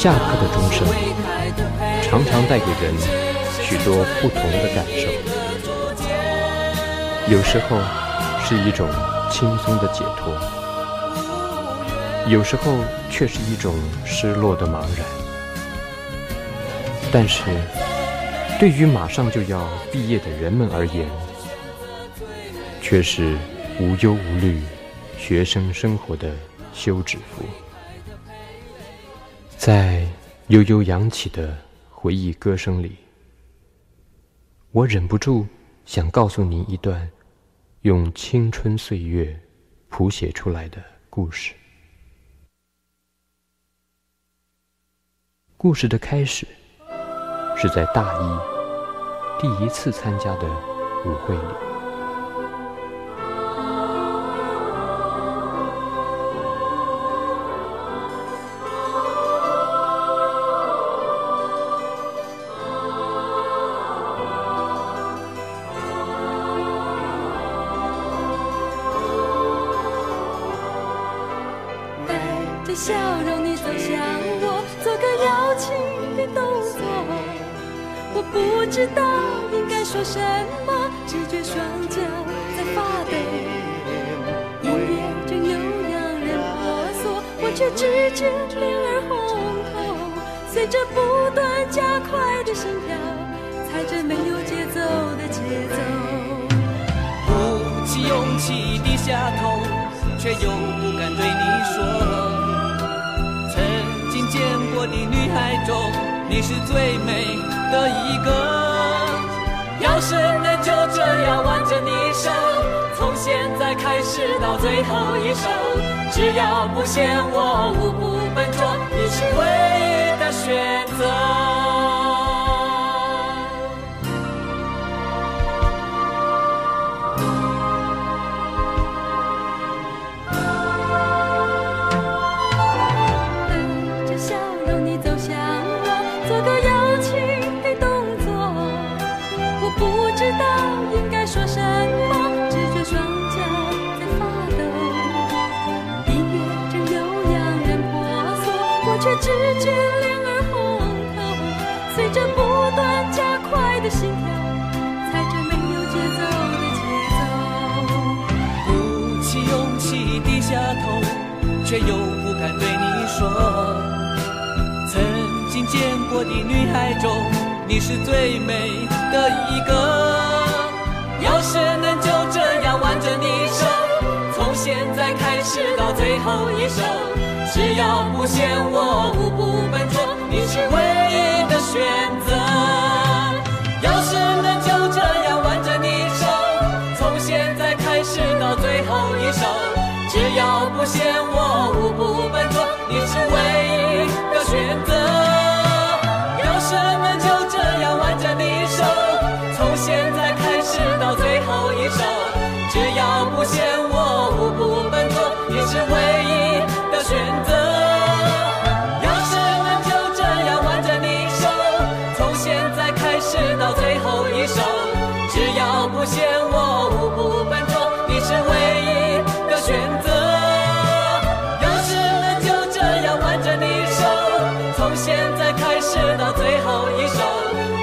下课的钟声常常带给人许多不同的感受，有时候是一种轻松的解脱，有时候却是一种失落的茫然。但是，对于马上就要毕业的人们而言，却是无忧无虑学生生活的休止符。在悠悠扬起的回忆歌声里，我忍不住想告诉您一段用青春岁月谱写出来的故事。故事的开始是在大一第一次参加的舞会里。笑容，你走向我，做个邀请的动作。我不知道应该说什么，只觉双脚在发抖。音乐正悠扬人婆娑，我却只觉脸儿红透。随着不断加快的心跳，踩着没有节奏的节奏。鼓起勇气低下头，却又不敢对你说。你是最美的一个。要是能就这样挽着你手，从现在开始到最后一首，只要不嫌我舞步笨拙，随着不断加快的心跳，踩着没有节奏的节奏，鼓起勇气低下头却又不敢对你说，曾经见过的女孩中，你是最美的一个。要是能就这样挽着你手，从现在开始到最后一首，只要不嫌我舞步笨拙，你是唯一选择。要是能就这样挽着你手，从现在开始到最后一首。只要不嫌我舞步笨拙，你是唯一的选择。要是能就这样挽着你手，从现在开始到最后一首。只要开始到最后一首，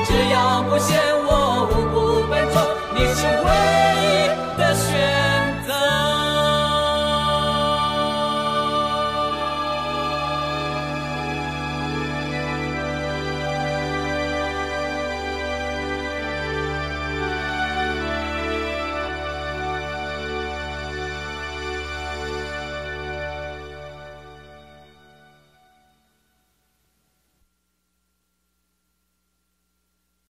只要不嫌我无辜笨拙，你是唯。